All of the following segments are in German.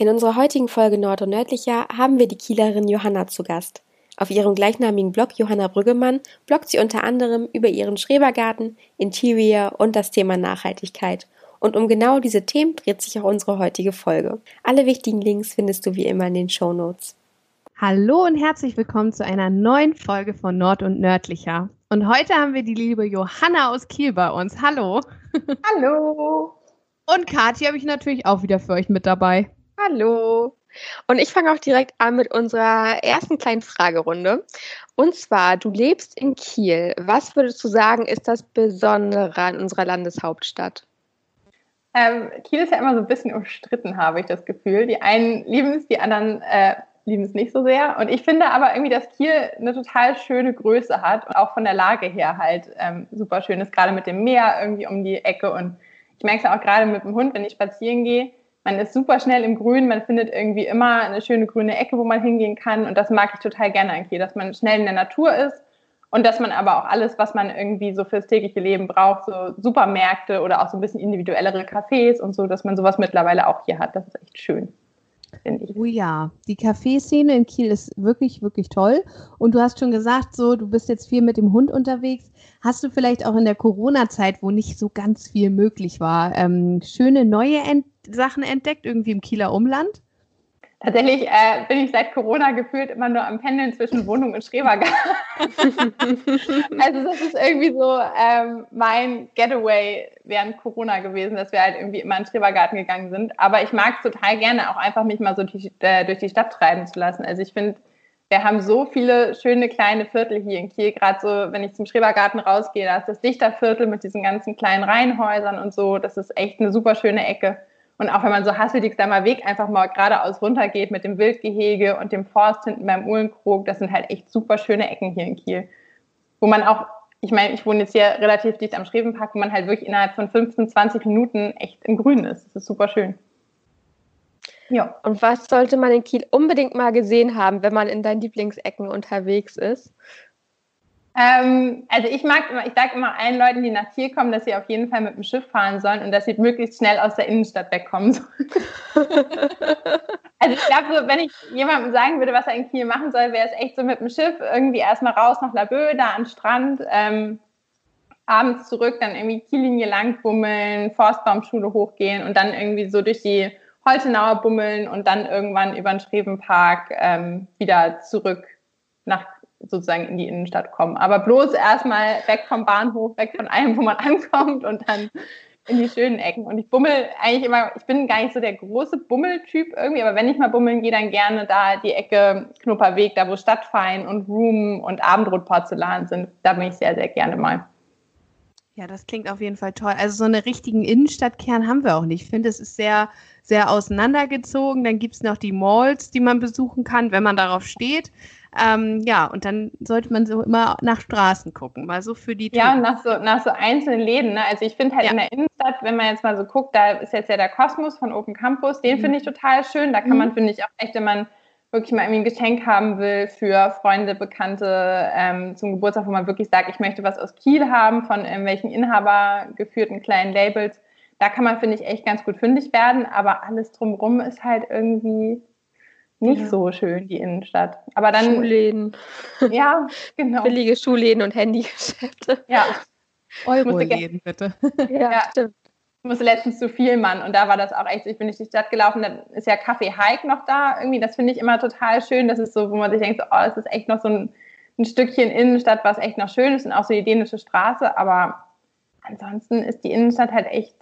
In unserer heutigen Folge Nord und Nördlicher haben wir die Kielerin Johanna zu Gast. Auf ihrem gleichnamigen Blog Johanna Brüggemann bloggt sie unter anderem über ihren Schrebergarten, Interior und das Thema Nachhaltigkeit. Und um genau diese Themen dreht sich auch unsere heutige Folge. Alle wichtigen Links findest du wie immer in den Show Notes. Hallo und herzlich willkommen zu einer neuen Folge von Nord und Nördlicher. Und heute haben wir die liebe Johanna aus Kiel bei uns. Hallo. Hallo. Und Kathi habe ich natürlich auch wieder für euch mit dabei. Hallo. Und ich fange auch direkt an mit unserer ersten kleinen Fragerunde. Und zwar, du lebst in Kiel. Was würdest du sagen, ist das Besondere an unserer Landeshauptstadt? Ähm, Kiel ist ja immer so ein bisschen umstritten, habe ich das Gefühl. Die einen lieben es, die anderen äh, lieben es nicht so sehr. Und ich finde aber irgendwie, dass Kiel eine total schöne Größe hat und auch von der Lage her halt ähm, super schön ist, gerade mit dem Meer irgendwie um die Ecke. Und ich merke es auch gerade mit dem Hund, wenn ich spazieren gehe man ist super schnell im Grün, man findet irgendwie immer eine schöne grüne Ecke, wo man hingehen kann. Und das mag ich total gerne eigentlich, dass man schnell in der Natur ist und dass man aber auch alles, was man irgendwie so fürs tägliche Leben braucht, so Supermärkte oder auch so ein bisschen individuellere Cafés und so, dass man sowas mittlerweile auch hier hat. Das ist echt schön. Oh ja, die Kaffeeszene in Kiel ist wirklich, wirklich toll. Und du hast schon gesagt, so, du bist jetzt viel mit dem Hund unterwegs. Hast du vielleicht auch in der Corona-Zeit, wo nicht so ganz viel möglich war, ähm, schöne neue Ent Sachen entdeckt, irgendwie im Kieler Umland? Tatsächlich äh, bin ich seit Corona gefühlt immer nur am Pendeln zwischen Wohnung und Schrebergarten. also das ist irgendwie so ähm, mein Getaway während Corona gewesen, dass wir halt irgendwie immer in den Schrebergarten gegangen sind. Aber ich mag es total gerne, auch einfach mich mal so durch, äh, durch die Stadt treiben zu lassen. Also ich finde, wir haben so viele schöne kleine Viertel hier in Kiel. Gerade so, wenn ich zum Schrebergarten rausgehe, da ist das Dichterviertel mit diesen ganzen kleinen Reihenhäusern und so. Das ist echt eine super schöne Ecke. Und auch wenn man so Hasseldicksheimer Weg einfach mal geradeaus runtergeht mit dem Wildgehege und dem Forst hinten beim Uhlenkrog, das sind halt echt super schöne Ecken hier in Kiel. Wo man auch, ich meine, ich wohne jetzt hier relativ dicht am Schrevenpark, wo man halt wirklich innerhalb von 15, 20 Minuten echt im Grün ist. Das ist super schön. Ja. Und was sollte man in Kiel unbedingt mal gesehen haben, wenn man in deinen Lieblingsecken unterwegs ist? Ähm, also ich mag immer, ich sage immer allen Leuten, die nach Kiel kommen, dass sie auf jeden Fall mit dem Schiff fahren sollen und dass sie möglichst schnell aus der Innenstadt wegkommen sollen. also ich glaube, so, wenn ich jemandem sagen würde, was er in Kiel machen soll, wäre es echt so mit dem Schiff irgendwie erstmal raus nach Laboe, da am Strand, ähm, abends zurück, dann irgendwie Kiellinie lang bummeln, Forstbaumschule hochgehen und dann irgendwie so durch die Holtenauer bummeln und dann irgendwann über den Schrebenpark ähm, wieder zurück nach sozusagen in die Innenstadt kommen. Aber bloß erstmal weg vom Bahnhof, weg von allem, wo man ankommt und dann in die schönen Ecken. Und ich bummel eigentlich immer, ich bin gar nicht so der große Bummeltyp irgendwie, aber wenn ich mal bummeln gehe, dann gerne da die Ecke Knupperweg, da wo Stadtfein und Room und Abendrotporzellan sind. Da bin ich sehr, sehr gerne mal. Ja, das klingt auf jeden Fall toll. Also so einen richtigen Innenstadtkern haben wir auch nicht. Ich finde, es ist sehr, sehr auseinandergezogen. Dann gibt es noch die Malls, die man besuchen kann, wenn man darauf steht. Ähm, ja, und dann sollte man so immer nach Straßen gucken, mal so für die. Ja, und nach so, nach so einzelnen Läden. Ne? Also ich finde halt ja. in der Innenstadt, wenn man jetzt mal so guckt, da ist jetzt ja der Kosmos von Open Campus, den mhm. finde ich total schön. Da kann mhm. man, finde ich, auch echt, wenn man wirklich mal irgendwie ein Geschenk haben will für Freunde, Bekannte ähm, zum Geburtstag, wo man wirklich sagt, ich möchte was aus Kiel haben von irgendwelchen Inhaber geführten kleinen Labels. Da kann man, finde ich, echt ganz gut fündig werden, aber alles drumherum ist halt irgendwie nicht ja. so schön, die Innenstadt. Aber dann. Schuhläden. Ja, genau. Billige Schuhläden und Handygeschäfte. Ja. Euro-Läden, bitte. Ja, ja, stimmt. Ich musste letztens zu Vielmann und da war das auch echt so, ich bin durch die Stadt gelaufen, dann ist ja Café Hike noch da. Irgendwie, das finde ich immer total schön. Das ist so, wo man sich denkt, so, oh, das ist echt noch so ein, ein Stückchen Innenstadt, was echt noch schön ist und auch so die dänische Straße. Aber ansonsten ist die Innenstadt halt echt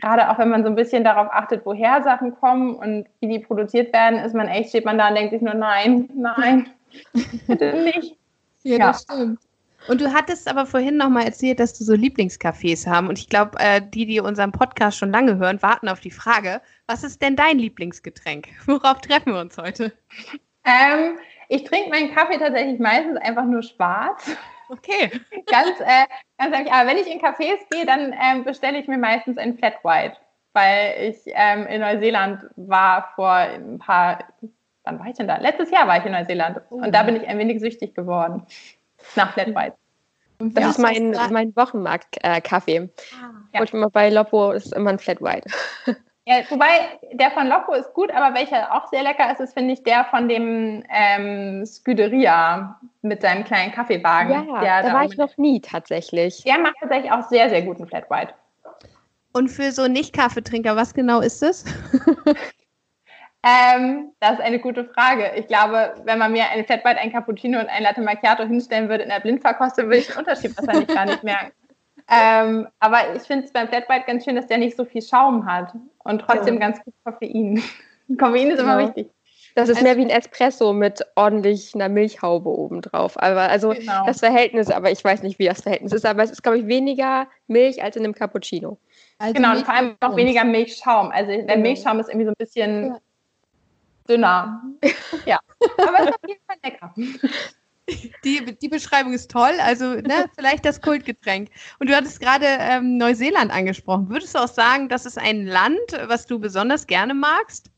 gerade auch wenn man so ein bisschen darauf achtet, woher Sachen kommen und wie die produziert werden, ist man echt, steht man da und denkt sich nur, nein, nein, bitte nicht. Ja, ja, das stimmt. Und du hattest aber vorhin noch mal erzählt, dass du so Lieblingscafés haben. Und ich glaube, äh, die, die unseren Podcast schon lange hören, warten auf die Frage, was ist denn dein Lieblingsgetränk? Worauf treffen wir uns heute? Ähm, ich trinke meinen Kaffee tatsächlich meistens einfach nur schwarz. Okay. ganz, äh, ganz ehrlich, aber wenn ich in Cafés gehe, dann ähm, bestelle ich mir meistens ein Flat White, weil ich ähm, in Neuseeland war vor ein paar, wann war ich denn da? Letztes Jahr war ich in Neuseeland oh. und da bin ich ein wenig süchtig geworden nach Flat White. Das ja, ist mein, mein Wochenmarkt-Kaffee. Äh, ah, ja. Und immer bei Loppo ist immer ein Flat White. Ja, wobei der von Loco ist gut, aber welcher auch sehr lecker ist, ist, finde ich, der von dem ähm, Scuderia mit seinem kleinen Kaffeewagen. Ja, der da war ich noch nie tatsächlich. Der macht tatsächlich auch sehr, sehr guten Flat White. Und für so Nicht-Kaffeetrinker, was genau ist das? ähm, das ist eine gute Frage. Ich glaube, wenn man mir ein Flat White, ein Cappuccino und ein Latte Macchiato hinstellen würde in der Blindverkostung, würde ich den Unterschied wahrscheinlich gar nicht merken. Ähm, aber ich finde es beim Flat White ganz schön, dass der nicht so viel Schaum hat und trotzdem ja. ganz gut Koffein. Koffein ist immer genau. wichtig. Das ist also, mehr wie ein Espresso mit ordentlich einer Milchhaube obendrauf. Aber also genau. das Verhältnis, aber ich weiß nicht, wie das Verhältnis ist, aber es ist, glaube ich, weniger Milch als in einem Cappuccino. Also genau, und vor allem auch weniger Milchschaum. Also der genau. Milchschaum ist irgendwie so ein bisschen ja. dünner. ja, aber es ist auf jeden Fall lecker. Die, die Beschreibung ist toll. Also, ne, vielleicht das Kultgetränk. Und du hattest gerade ähm, Neuseeland angesprochen. Würdest du auch sagen, das ist ein Land, was du besonders gerne magst?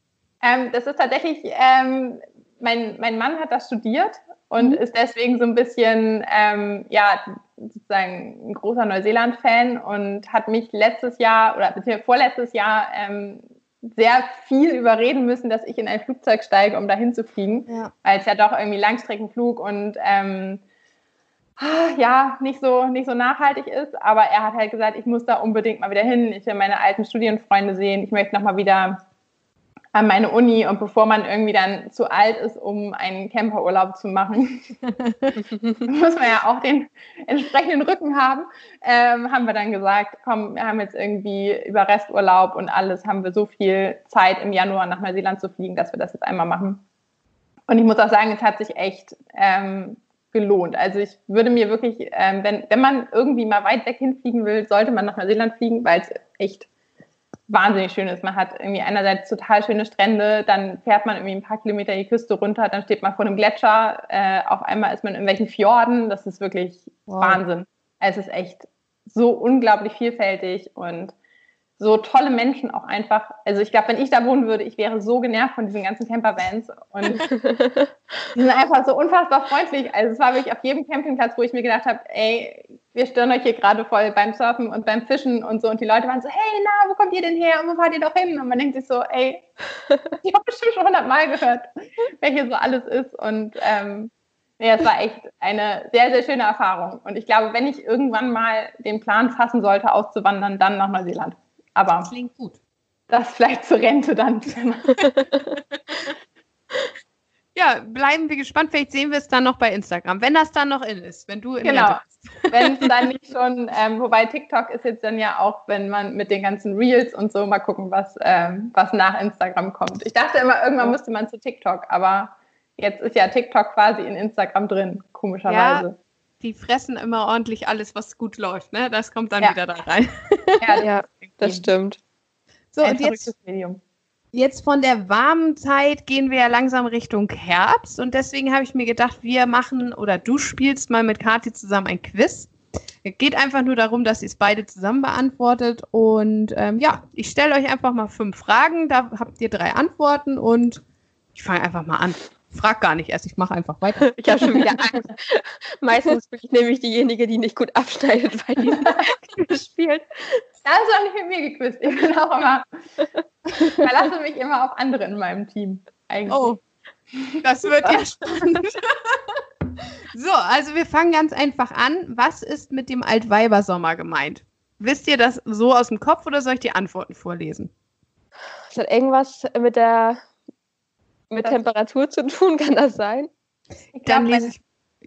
Ähm, das ist tatsächlich, ähm, mein, mein Mann hat das studiert und mhm. ist deswegen so ein bisschen, ähm, ja, sozusagen ein großer Neuseeland-Fan und hat mich letztes Jahr oder beziehungsweise vorletztes Jahr ähm, sehr viel überreden müssen, dass ich in ein Flugzeug steige, um dahin zu fliegen, ja. weil es ja doch irgendwie Langstreckenflug und ähm, ja, nicht so, nicht so nachhaltig ist. Aber er hat halt gesagt, ich muss da unbedingt mal wieder hin. Ich will meine alten Studienfreunde sehen. Ich möchte nochmal wieder an meine Uni und bevor man irgendwie dann zu alt ist, um einen Camperurlaub zu machen, muss man ja auch den entsprechenden Rücken haben, ähm, haben wir dann gesagt, komm, wir haben jetzt irgendwie über Resturlaub und alles, haben wir so viel Zeit im Januar nach Neuseeland zu fliegen, dass wir das jetzt einmal machen. Und ich muss auch sagen, es hat sich echt ähm, gelohnt. Also ich würde mir wirklich, ähm, wenn, wenn man irgendwie mal weit weg hinfliegen will, sollte man nach Neuseeland fliegen, weil es echt wahnsinnig schön ist. Man hat irgendwie einerseits total schöne Strände, dann fährt man irgendwie ein paar Kilometer die Küste runter, dann steht man vor einem Gletscher, äh, auf einmal ist man in irgendwelchen Fjorden. Das ist wirklich wow. Wahnsinn. Es ist echt so unglaublich vielfältig und so tolle Menschen auch einfach. Also ich glaube, wenn ich da wohnen würde, ich wäre so genervt von diesen ganzen Campervans und die sind einfach so unfassbar freundlich. Also es war wirklich auf jedem Campingplatz, wo ich mir gedacht habe, ey, wir stören euch hier gerade voll beim Surfen und beim Fischen und so und die Leute waren so, hey, na, wo kommt ihr denn her und wo fahrt ihr doch hin? Und man denkt sich so, ey, ich habe bestimmt schon hundertmal gehört, wer hier so alles ist und ähm, ja, es war echt eine sehr, sehr schöne Erfahrung. Und ich glaube, wenn ich irgendwann mal den Plan fassen sollte, auszuwandern, dann nach Neuseeland. Aber das klingt gut. Das vielleicht zur Rente dann. ja, bleiben wir gespannt. Vielleicht sehen wir es dann noch bei Instagram, wenn das dann noch in ist, wenn du in Genau. Wenn es dann nicht schon, ähm, wobei TikTok ist jetzt dann ja auch, wenn man mit den ganzen Reels und so mal gucken, was, ähm, was nach Instagram kommt. Ich dachte immer, irgendwann müsste man zu TikTok, aber jetzt ist ja TikTok quasi in Instagram drin, komischerweise. Ja, die fressen immer ordentlich alles, was gut läuft, ne? Das kommt dann ja. wieder da rein. Ja, ja das stimmt. So, Ein und jetzt, Medium. Jetzt von der warmen Zeit gehen wir ja langsam Richtung Herbst und deswegen habe ich mir gedacht, wir machen oder du spielst mal mit Kathi zusammen ein Quiz. Es geht einfach nur darum, dass ihr es beide zusammen beantwortet und ähm, ja, ich stelle euch einfach mal fünf Fragen, da habt ihr drei Antworten und ich fange einfach mal an frag gar nicht erst, ich mache einfach weiter. Ich habe schon wieder Angst. Meistens bin ich nämlich diejenige, die nicht gut abschneidet bei diesem spielt. Hast du auch nicht mit mir gequizt. Ich bin auch immer, verlasse mich immer auf andere in meinem Team. Eigentlich. Oh, das wird ja spannend. so, also wir fangen ganz einfach an. Was ist mit dem Altweibersommer gemeint? Wisst ihr das so aus dem Kopf oder soll ich die Antworten vorlesen? Es hat irgendwas mit der mit das Temperatur zu tun, kann das sein? Ich Dann lese ich.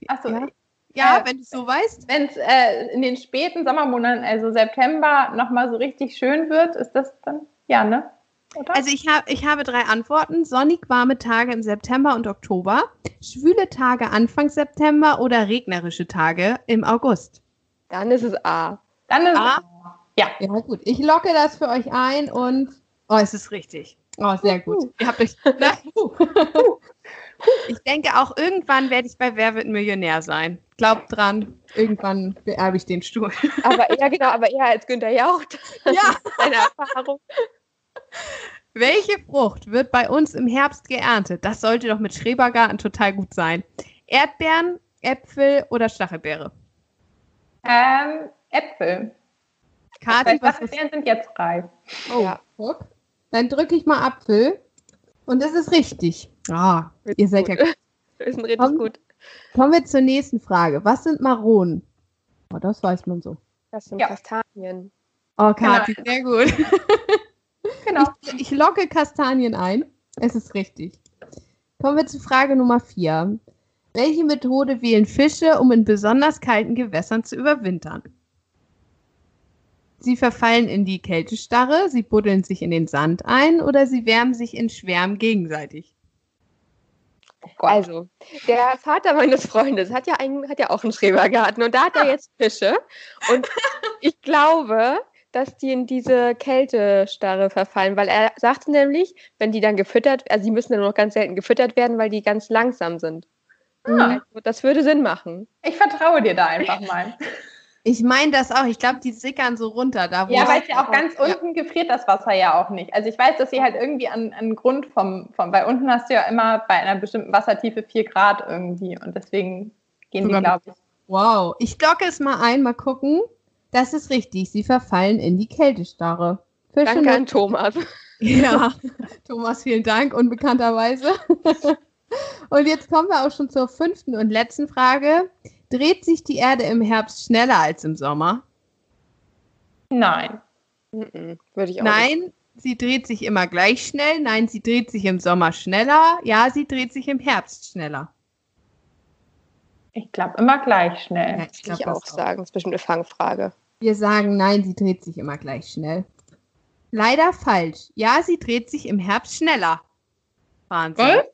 Achso, ja, ja äh, wenn du es so weißt. Wenn es äh, in den späten Sommermonaten, also September, nochmal so richtig schön wird, ist das dann, ja, ne? Oder? Also ich, hab, ich habe drei Antworten. Sonnig warme Tage im September und Oktober, schwüle Tage Anfang September oder regnerische Tage im August. Dann ist es A. Dann ist A. Ja. Ja, gut. Ich locke das für euch ein und. Oh, es ist richtig. Oh, sehr gut. Ihr habt euch. ich denke auch, irgendwann werde ich bei Wer wird Millionär sein. Glaubt dran, irgendwann beerbe ich den Stuhl. aber eher genau, aber eher als Günther Jauch. Das ja. Eine Erfahrung. Welche Frucht wird bei uns im Herbst geerntet? Das sollte doch mit Schrebergarten total gut sein. Erdbeeren, Äpfel oder Stachelbeere? Ähm, Äpfel. Kathi, was Stachelbeeren sind jetzt reif. Oh, ja. Guck. Dann drücke ich mal Apfel. Und das ist richtig. Ah, ihr seid ja gut. Wir sind richtig Komm. gut. Kommen wir zur nächsten Frage. Was sind Maronen? Oh, das weiß man so. Das sind Ja. Kastanien. Oh, Kathi, sehr gut. Genau. Ich, ich locke Kastanien ein. Es ist richtig. Kommen wir zu Frage Nummer 4. Welche Methode wählen Fische, um in besonders kalten Gewässern zu überwintern? Sie verfallen in die Kältestarre, sie buddeln sich in den Sand ein oder sie wärmen sich in Schwärmen gegenseitig. Oh. Also, der Vater meines Freundes hat ja, einen, hat ja auch einen Schrebergarten und da hat er jetzt Fische. Und ich glaube, dass die in diese Kältestarre verfallen, weil er sagte nämlich, wenn die dann gefüttert, also die müssen dann nur noch ganz selten gefüttert werden, weil die ganz langsam sind. Ah, Also, das würde Sinn machen. ich vertraue dir da einfach mal. Ich meine das auch. Ich glaube, die sickern so runter. Da, wo Ja, weil es ja auch ganz Ja. unten gefriert das Wasser ja auch nicht. Also ich weiß, dass sie halt irgendwie an, an Grund vom, vom, weil unten hast du ja immer bei einer bestimmten Wassertiefe 4 Grad irgendwie und deswegen gehen die, Sogar- glaube ich. Wow. Ich locke es mal ein, mal gucken. Das ist richtig. Sie verfallen in die Kältestarre. Fische Danke an Thomas. Ja, Thomas, vielen Dank, unbekannterweise. Und jetzt kommen wir auch schon zur fünften und letzten Frage. Dreht sich die Erde im Herbst schneller als im Sommer? Nein. Mhm, Würde ich auch nicht. Nein, sie dreht sich immer gleich schnell. Nein, sie dreht sich im Sommer schneller. Ja, sie dreht sich im Herbst schneller. Ich glaube immer gleich schnell. Ja, ich Würde ich glaub, auch das sagen. Das ist bestimmt eine Fangfrage. Wir sagen, nein, sie dreht sich immer gleich schnell. Leider falsch. Ja, sie dreht sich im Herbst schneller. Wahnsinn. Was?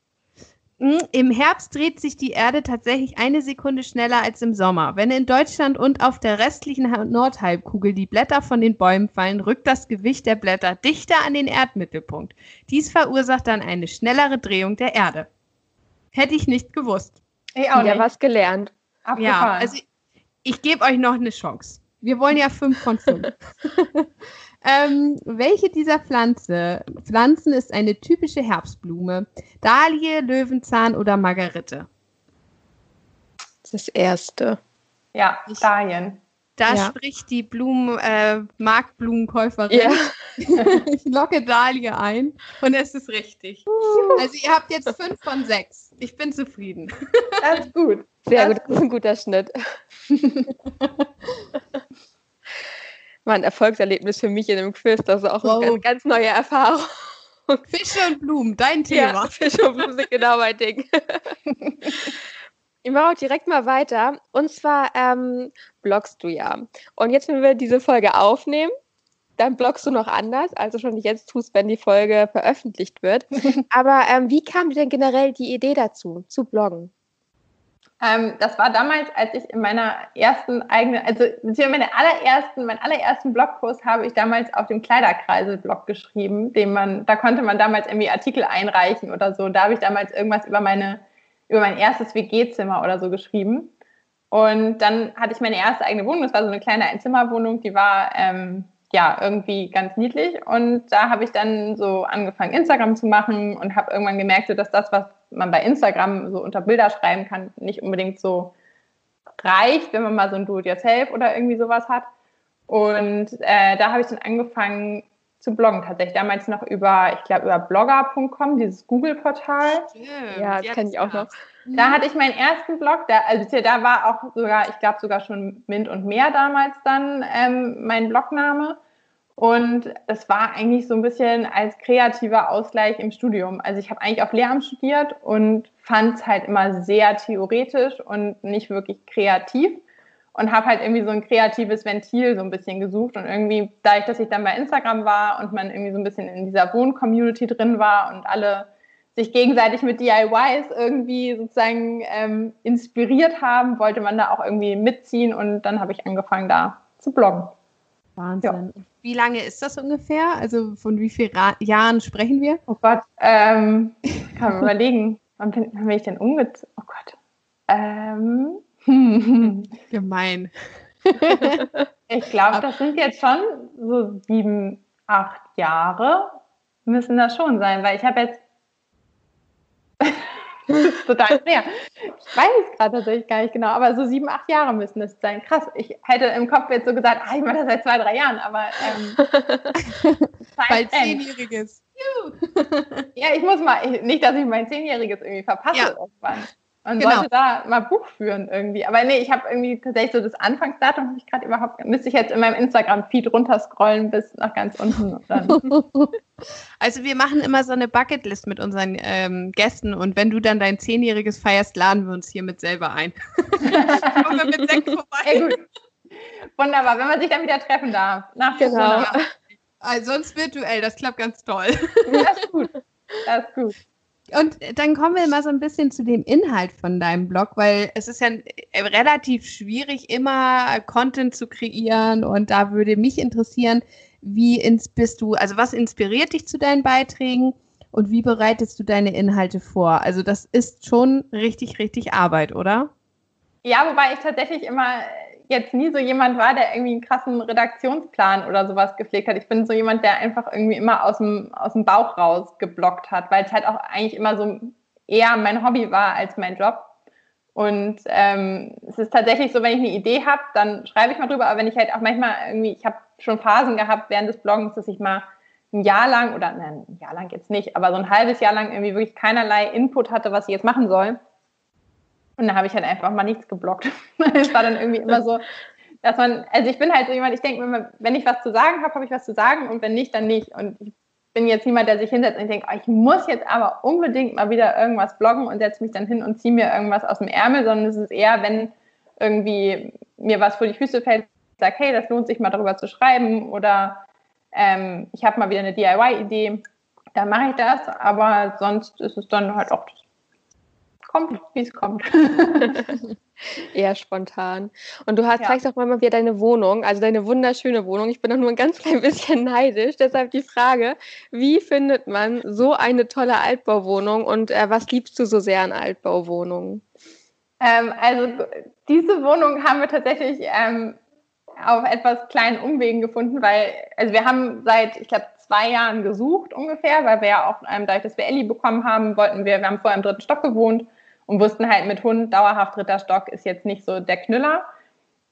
Mm, Im Herbst dreht sich die Erde tatsächlich eine Sekunde schneller als im Sommer. Wenn in Deutschland und auf der restlichen Ha- Nordhalbkugel die Blätter von den Bäumen fallen, rückt das Gewicht der Blätter dichter an den Erdmittelpunkt. Dies verursacht dann eine schnellere Drehung der Erde. Hätte ich nicht gewusst. Ich auch Ja, nicht. was gelernt. Ja, Abgefahren. also ich, ich gebe euch noch eine Chance. Wir wollen ja fünf von fünf. ähm, welche dieser Pflanze, Pflanzen ist eine typische Herbstblume? Dahlie, Löwenzahn oder Margerite? Das ist das Erste. ja, Dahlien. Da Ja. spricht die Blumen, äh, Marktblumenkäuferin. Ja. Ich locke Dahlie ein und es ist richtig. Also ihr habt jetzt fünf von sechs. Ich bin zufrieden. Das ist gut. Sehr Das gut, das ist ein guter Schnitt. War ein Erfolgserlebnis für mich in dem Quiz. Das ist auch Wow. eine ganz, ganz neue Erfahrung. Fische und Blumen, dein Thema. Ja, Fisch und Blumen sind genau mein Ding. Ich mache auch direkt mal weiter. Und zwar ähm, bloggst du ja. Und jetzt, wenn wir diese Folge aufnehmen, dann bloggst du noch anders, als du schon jetzt tust, wenn die Folge veröffentlicht wird. Aber ähm, wie kam dir denn generell die Idee dazu, zu bloggen? Ähm, das war damals, als ich in meiner ersten eigenen, also beziehungsweise meine allerersten, meinen allerersten Blogpost habe ich damals auf dem Kleiderkreisel-Blog geschrieben, den man, da konnte man damals irgendwie Artikel einreichen oder so. Da habe ich damals irgendwas über meine, über mein erstes WG-Zimmer oder so geschrieben. Und dann hatte ich meine erste eigene Wohnung. Das war so eine kleine Einzimmerwohnung, die war ähm, ja irgendwie ganz niedlich. Und da habe ich dann so angefangen, Instagram zu machen und habe irgendwann gemerkt, so, dass das, was man bei Instagram so unter Bilder schreiben kann, nicht unbedingt so reicht, wenn man mal so ein Do-it-yourself oder irgendwie sowas hat. Und äh, da habe ich dann angefangen zu bloggen, tatsächlich damals noch über, ich glaube, über blogger.com, dieses Google-Portal. Ja, das kenne ich auch noch. Da hatte ich meinen ersten Blog, da, also da war auch sogar, ich glaube sogar schon Mint und Meer damals dann ähm, mein Blogname. Und es war eigentlich so ein bisschen als kreativer Ausgleich im Studium. Also ich habe eigentlich auf Lehramt studiert und fand es halt immer sehr theoretisch und nicht wirklich kreativ. Und habe halt irgendwie so ein kreatives Ventil so ein bisschen gesucht. Und irgendwie, dadurch, dass ich dann bei Instagram war und man irgendwie so ein bisschen in dieser Wohn-Community drin war und alle sich gegenseitig mit DIYs irgendwie sozusagen ähm, inspiriert haben, wollte man da auch irgendwie mitziehen und dann habe ich angefangen da zu bloggen. Wahnsinn. Und Wie lange ist das ungefähr? Also von wie vielen Ra Jahren sprechen wir? Oh Gott, ähm, kann man überlegen, wann bin, wann bin ich denn umgezogen? Oh Gott. Ähm, Gemein. ich glaube, das sind jetzt schon so sieben, acht Jahre müssen das schon sein, weil ich habe jetzt total schwer. Ich weiß es gerade tatsächlich gar nicht genau, aber so sieben, acht Jahre müssen es sein. Krass, ich hätte im Kopf jetzt so gesagt, ah, ich mache das seit zwei, drei Jahren, aber ähm, Bald zehnjähriges. ja, ich muss mal, nicht, dass ich mein Zehnjähriges irgendwie verpasse ja. irgendwann. Man genau. sollte da mal Buch führen irgendwie. Aber nee, ich habe irgendwie tatsächlich so das Anfangsdatum habe ich gerade überhaupt, müsste ich jetzt in meinem Instagram-Feed runterscrollen bis nach ganz unten. also wir machen immer so eine Bucketlist mit unseren ähm, Gästen und wenn du dann dein Zehnjähriges feierst, laden wir uns hiermit selber ein. Kommen wir mit Sekt vorbei. Gut. Wunderbar, wenn man sich dann wieder treffen darf. Nach genau. Also sonst virtuell, das klappt ganz toll. Das ist gut. Das ist gut. Und dann kommen wir mal so ein bisschen zu dem Inhalt von deinem Blog, weil es ist ja relativ schwierig, immer Content zu kreieren. Und da würde mich interessieren, wie ins bist du, also was inspiriert dich zu deinen Beiträgen und wie bereitest du deine Inhalte vor? Also das ist schon richtig, richtig Arbeit, oder? Ja, wobei ich tatsächlich immer jetzt nie so jemand war, der irgendwie einen krassen Redaktionsplan oder sowas gepflegt hat. Ich bin so jemand, der einfach irgendwie immer aus dem, aus dem Bauch raus geblockt hat, weil es halt auch eigentlich immer so eher mein Hobby war als mein Job. Und ähm, es ist tatsächlich so, wenn ich eine Idee habe, dann schreibe ich mal drüber, aber wenn ich halt auch manchmal irgendwie, ich habe schon Phasen gehabt während des Bloggens, dass ich mal ein Jahr lang oder nein, ein Jahr lang jetzt nicht, aber so ein halbes Jahr lang irgendwie wirklich keinerlei Input hatte, was ich jetzt machen soll. Und da habe ich halt einfach mal nichts geblockt. Es war dann irgendwie immer so, dass man, also ich bin halt so jemand, ich denke, wenn ich was zu sagen habe, habe ich was zu sagen und wenn nicht, dann nicht. Und ich bin jetzt niemand, der sich hinsetzt und denkt, oh, ich muss jetzt aber unbedingt mal wieder irgendwas bloggen und setze mich dann hin und ziehe mir irgendwas aus dem Ärmel, sondern es ist eher, wenn irgendwie mir was vor die Füße fällt, ich sage, hey, das lohnt sich mal darüber zu schreiben oder ähm, ich habe mal wieder eine DIY-Idee, dann mache ich das, aber sonst ist es dann halt auch kommt, wie es kommt. Eher spontan. Und du hast, ja. zeigst doch mal wieder deine Wohnung, also deine wunderschöne Wohnung. Ich bin doch nur ein ganz klein bisschen neidisch. Deshalb die Frage, wie findet man so eine tolle Altbauwohnung und äh, was liebst du so sehr an Altbauwohnungen? Ähm, also diese Wohnung haben wir tatsächlich ähm, auf etwas kleinen Umwegen gefunden, weil also wir haben seit, ich glaube, zwei Jahren gesucht ungefähr, weil wir ja auch ähm, dadurch, dass wir Ellie bekommen haben, wollten wir, wir haben vorher im dritten Stock gewohnt und wussten halt mit Hund dauerhaft dritter Stock ist jetzt nicht so der Knüller.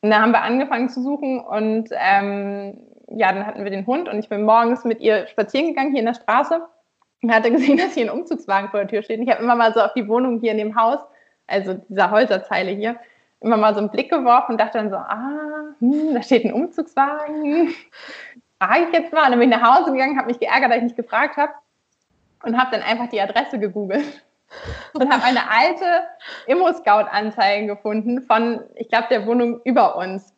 Und da haben wir angefangen zu suchen und ähm, ja, dann hatten wir den Hund und ich bin morgens mit ihr spazieren gegangen hier in der Straße und hatte gesehen, dass hier ein Umzugswagen vor der Tür steht. Und ich habe immer mal so auf die Wohnung hier in dem Haus, also dieser Häuserzeile hier, immer mal so einen Blick geworfen und dachte dann so, ah, hm, da steht ein Umzugswagen. Frage ich jetzt mal. Und dann bin ich nach Hause gegangen, habe mich geärgert, dass ich nicht gefragt habe und habe dann einfach die Adresse gegoogelt und habe eine alte Immo-Scout-Anzeige gefunden von, ich glaube, der Wohnung über uns.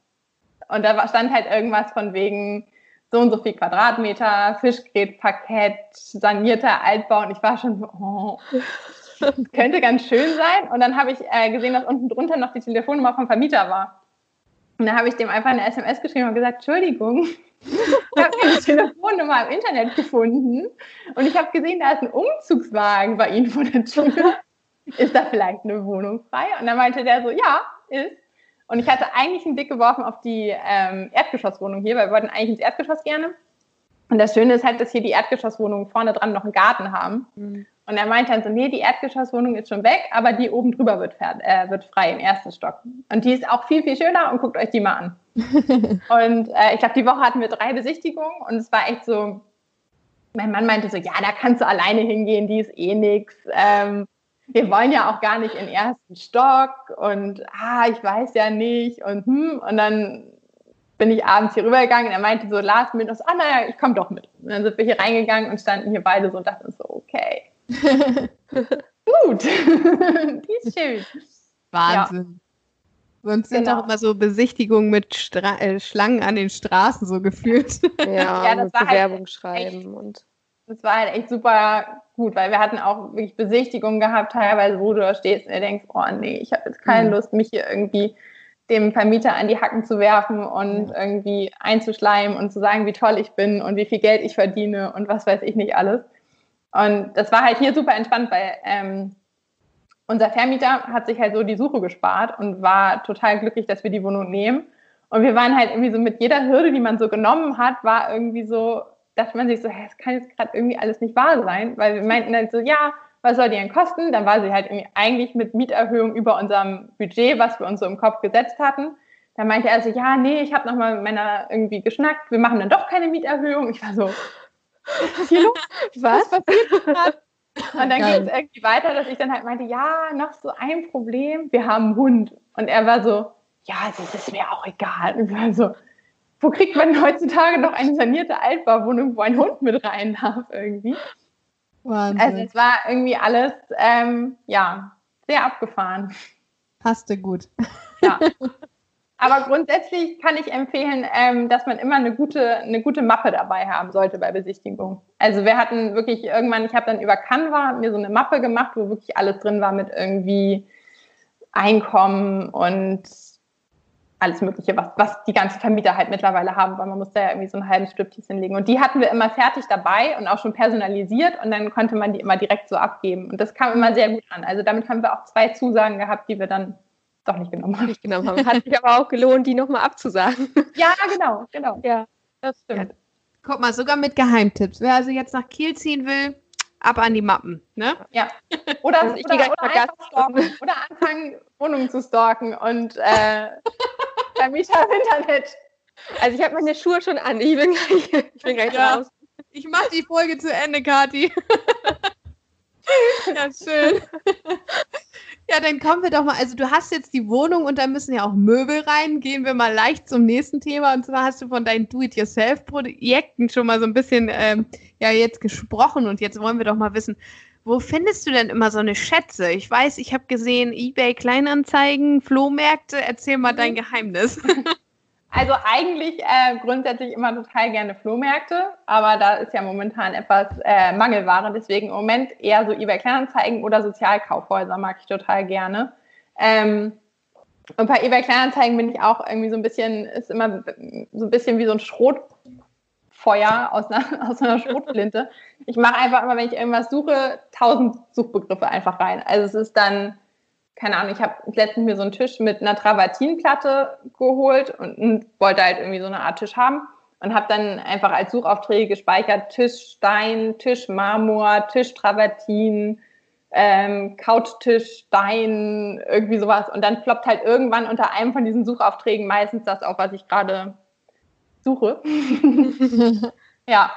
Und da stand halt irgendwas von wegen so und so viel Quadratmeter, Fischgrätparkett, sanierter Altbau. Und ich war schon so, oh, könnte ganz schön sein. Und dann habe ich äh, gesehen, dass unten drunter noch die Telefonnummer vom Vermieter war. Und dann habe ich dem einfach eine SMS geschrieben und gesagt, Entschuldigung, ich habe die Telefonnummer im Internet gefunden und ich habe gesehen, da ist ein Umzugswagen bei Ihnen vor der Tür. Ist da vielleicht eine Wohnung frei? Und dann meinte der so, ja, ist. Und ich hatte eigentlich einen Blick geworfen auf die ähm, Erdgeschosswohnung hier, weil wir wollten eigentlich ins Erdgeschoss gerne. Und das Schöne ist halt, dass hier die Erdgeschosswohnungen vorne dran noch einen Garten haben. Mhm. Und er meinte dann so, nee, die Erdgeschosswohnung ist schon weg, aber die oben drüber wird, äh, wird frei im ersten Stock. Und die ist auch viel, viel schöner und guckt euch die mal an. und äh, ich glaube, die Woche hatten wir drei Besichtigungen und es war echt so, mein Mann meinte so, ja, da kannst du alleine hingehen, die ist eh nix. Ähm, wir wollen ja auch gar nicht in den ersten Stock und ah, ich weiß ja nicht und hm, und dann bin ich abends hier rübergegangen und er meinte so last minute, ah naja, ich komme doch mit. Und dann sind wir hier reingegangen und standen hier beide so und dachten so, okay, Gut. Die ist schön. Wahnsinn. Ja. Sonst sind genau. auch immer so Besichtigungen mit Stra äh, Schlangen an den Straßen so gefühlt. Ja, ja das war halt Bewerbung halt schreiben. Echt, und das war halt echt super gut, weil wir hatten auch wirklich Besichtigungen gehabt, teilweise, wo du da stehst und dir denkst, oh nee, ich habe jetzt keine mhm. Lust, mich hier irgendwie dem Vermieter an die Hacken zu werfen und irgendwie einzuschleimen und zu sagen, wie toll ich bin und wie viel Geld ich verdiene und was weiß ich nicht alles. Und das war halt hier super entspannt, weil ähm, unser Vermieter hat sich halt so die Suche gespart und war total glücklich, dass wir die Wohnung nehmen. Und wir waren halt irgendwie so mit jeder Hürde, die man so genommen hat, war irgendwie so, dachte man sich so, das kann jetzt gerade irgendwie alles nicht wahr sein, weil wir meinten dann so, ja, was soll die denn kosten? Dann war sie halt irgendwie eigentlich mit Mieterhöhung über unserem Budget, was wir uns so im Kopf gesetzt hatten. Dann meinte er so, ja, nee, ich habe nochmal mit meiner irgendwie geschnackt, wir machen dann doch keine Mieterhöhung. Ich war so, Kilo? Was? Was passiert gerade? Und dann ging es irgendwie weiter, dass ich dann halt meinte, ja, noch so ein Problem, wir haben einen Hund. Und er war so, ja, das ist mir auch egal. Und ich war so, wo kriegt man heutzutage noch eine sanierte Altbauwohnung, wo ein Hund mit rein darf irgendwie? Wahnsinn. Also es war irgendwie alles, ähm, ja, sehr abgefahren. Passte gut. Ja. Aber grundsätzlich kann ich empfehlen, ähm, dass man immer eine gute, eine gute Mappe dabei haben sollte bei Besichtigung. Also wir hatten wirklich irgendwann, ich habe dann über Canva mir so eine Mappe gemacht, wo wirklich alles drin war mit irgendwie Einkommen und alles Mögliche, was, was die ganzen Vermieter halt mittlerweile haben, weil man muss da ja irgendwie so einen halben Striptease hinlegen. Und die hatten wir immer fertig dabei und auch schon personalisiert und dann konnte man die immer direkt so abgeben. Und das kam immer sehr gut an. Also damit haben wir auch zwei Zusagen gehabt, die wir dann doch nicht genommen haben. Nicht genommen haben. Hat sich aber auch gelohnt, die nochmal abzusagen. Ja, genau, genau. Ja. Das stimmt. Guck mal, sogar mit Geheimtipps. Wer also jetzt nach Kiel ziehen will, ab an die Mappen. Ne? Ja. Oder, Also ich oder, oder, einfach stalken. oder anfangen, Wohnungen zu stalken und äh, Vermieter im Internet. Also ich habe meine Schuhe schon an. Ich bin gleich, ich bin gleich Ja. raus. Ich mache die Folge zu Ende, Kathi. ja, schön. Ja, dann kommen wir doch mal. Also, du hast jetzt die Wohnung und da müssen ja auch Möbel rein. Gehen wir mal leicht zum nächsten Thema. Und zwar hast du von deinen Do-it-yourself-Projekten schon mal so ein bisschen ähm, ja jetzt gesprochen. Und jetzt wollen wir doch mal wissen, wo findest du denn immer so eine Schätze? Ich weiß, ich habe gesehen, eBay Kleinanzeigen, Flohmärkte. Erzähl mal dein Geheimnis. Also eigentlich äh, grundsätzlich immer total gerne Flohmärkte, aber da ist ja momentan etwas äh, Mangelware. Deswegen im Moment eher so eBay Kleinanzeigen oder Sozialkaufhäuser mag ich total gerne. Ähm, und bei eBay Kleinanzeigen bin ich auch irgendwie so ein bisschen, ist immer so ein bisschen wie so ein Schrotfeuer aus einer, aus einer Schrotflinte. Ich mache einfach immer, wenn ich irgendwas suche, tausend Suchbegriffe einfach rein. Also es ist dann, keine Ahnung, ich habe letztens mir so einen Tisch mit einer Travertinplatte geholt und, und wollte halt irgendwie so eine Art Tisch haben und habe dann einfach als Suchaufträge gespeichert Tisch Stein, Tisch Marmor, Tisch Travertin, ähm, Couchtisch, Stein, irgendwie sowas. Und dann ploppt halt irgendwann unter einem von diesen Suchaufträgen meistens das auf, was ich gerade suche. ja,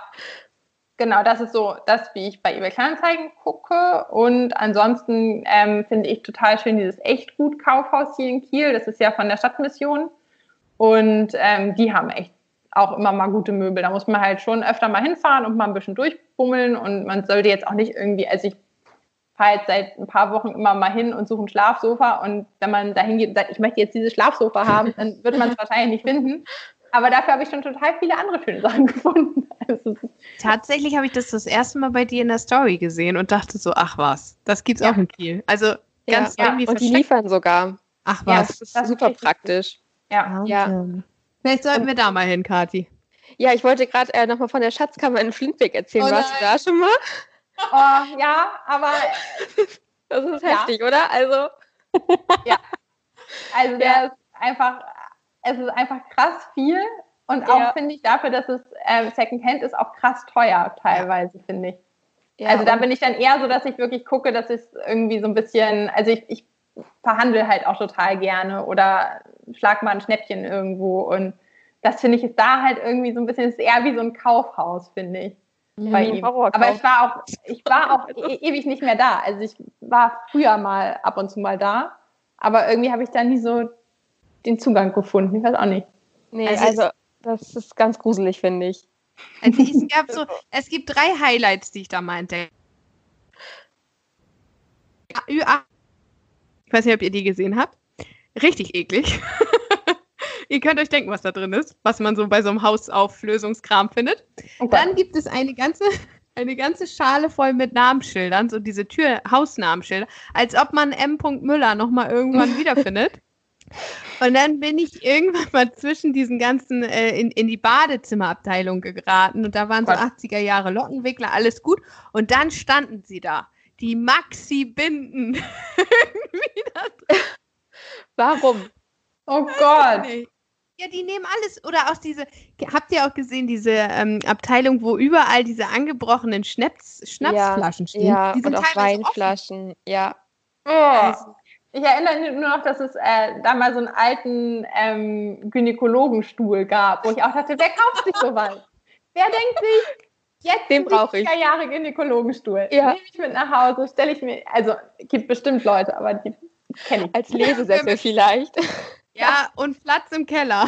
genau, das ist so das, wie ich bei eBay Kleinanzeigen gucke. Und ansonsten ähm, finde ich total schön dieses Echtgut-Kaufhaus hier in Kiel. Das ist ja von der Stadtmission. Und ähm, die haben echt auch immer mal gute Möbel. Da muss man halt schon öfter mal hinfahren und mal ein bisschen durchbummeln. Und man sollte jetzt auch nicht irgendwie, also ich fahre jetzt seit ein paar Wochen immer mal hin und suche ein Schlafsofa. Und wenn man da hingeht und sagt, ich möchte jetzt dieses Schlafsofa haben, dann wird man es wahrscheinlich nicht finden. Aber dafür habe ich schon total viele andere schöne Sachen gefunden. Also, Tatsächlich habe ich das das erste Mal bei dir in der Story gesehen und dachte so, ach was, das gibt's Ja. auch in Kiel. Also ganz ja, irgendwie und die liefern sogar. Ach Ja, was. das ist das ist super gut. praktisch. ja. Ja. Vielleicht sollten wir da mal hin, Kathi. Ja, ich wollte gerade äh, nochmal von der Schatzkammer in Flintweg erzählen. Oh Warst du da schon mal? Oh, ja, aber Das ist Ja. heftig, oder? Also, Also der Ja. ist einfach, es ist einfach krass viel und Ja. auch finde ich dafür, dass es äh, Secondhand ist, auch krass teuer teilweise, finde ich. ja, also da bin ich dann eher so, dass ich wirklich gucke, dass ich irgendwie so ein bisschen, also ich, ich verhandle halt auch total gerne oder schlag mal ein Schnäppchen irgendwo und das finde ich ist da halt irgendwie so ein bisschen, ist eher wie so ein Kaufhaus, finde ich. Bei ihm. Aber ich war auch, ich war auch e ewig nicht mehr da. Also ich war früher mal ab und zu mal da, aber irgendwie habe ich da nie so den Zugang gefunden. Ich weiß auch nicht. nee, Also also, das ist ganz gruselig, finde ich. Also es, gab so, es gibt drei Highlights, die ich da meinte. Ü8. Ich weiß nicht, ob ihr die gesehen habt. Richtig eklig. ihr könnt euch denken, was da drin ist, was man so bei so einem Hausauflösungskram findet. Oh Gott. Dann gibt es eine ganze, eine ganze Schale voll mit Namensschildern, so diese Tür Hausnamenschilder, als ob man M. Müller nochmal irgendwann wiederfindet. Und dann bin ich irgendwann mal zwischen diesen ganzen äh, in, in die Badezimmerabteilung geraten und da waren so Gott. 80er Jahre Lockenwickler, alles gut. Und dann standen sie da. Die Maxi-Binden. Warum? oh Gott. Ja, die nehmen alles. Oder auch diese, habt ihr auch gesehen, diese ähm, Abteilung, wo überall diese angebrochenen Schnaps, Schnapsflaschen stehen? Ja, die sind und auch teilweise offen. Weinflaschen. Ja. Oh. Also, Ich erinnere mich nur noch, dass es äh, da mal so einen alten ähm, Gynäkologenstuhl gab, wo ich auch dachte, wer kauft sich sowas? Wer denkt sich, Jetzt den brauche ich. Jahre Gynäkologenstuhl. Ja. Nehme ich mit nach Hause, stelle ich mir, also gibt bestimmt Leute, aber die kenne ich. Als Lesesessel vielleicht. Ja, und Platz im Keller.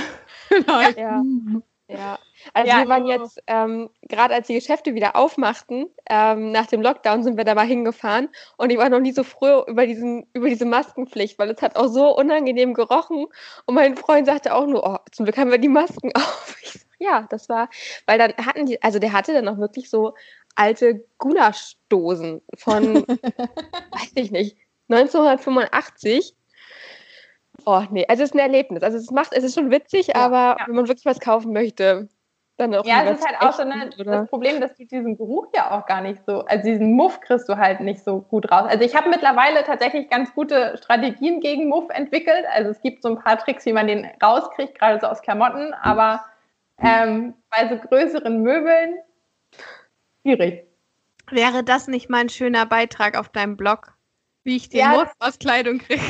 ja. ja. Also ja, wir waren genau. jetzt, ähm, gerade als die Geschäfte wieder aufmachten, ähm, nach dem Lockdown sind wir da mal hingefahren und ich war noch nie so froh über, diesen, über diese Maskenpflicht, weil es hat auch so unangenehm gerochen und mein Freund sagte auch nur, oh, zum Glück haben wir die Masken auf. Ich so, ja, das war, weil dann hatten die, also der hatte dann auch wirklich so alte Gulaschdosen von, weiß ich nicht, 1985 Oh nee, also es ist ein Erlebnis. Also es macht, es ist schon witzig, ja, aber ja. wenn man wirklich was kaufen möchte, dann auch. Ja, es ist halt auch so eine, das Problem, dass du diesen Geruch ja auch gar nicht so, also diesen Muff kriegst du halt nicht so gut raus. Also ich habe mittlerweile tatsächlich ganz gute Strategien gegen Muff entwickelt. Also es gibt so ein paar Tricks, wie man den rauskriegt, gerade so aus Klamotten, aber ähm, bei so größeren Möbeln schwierig. Wäre das nicht mal ein schöner Beitrag auf deinem Blog? Wie ich den ja, Muff aus Kleidung kriege.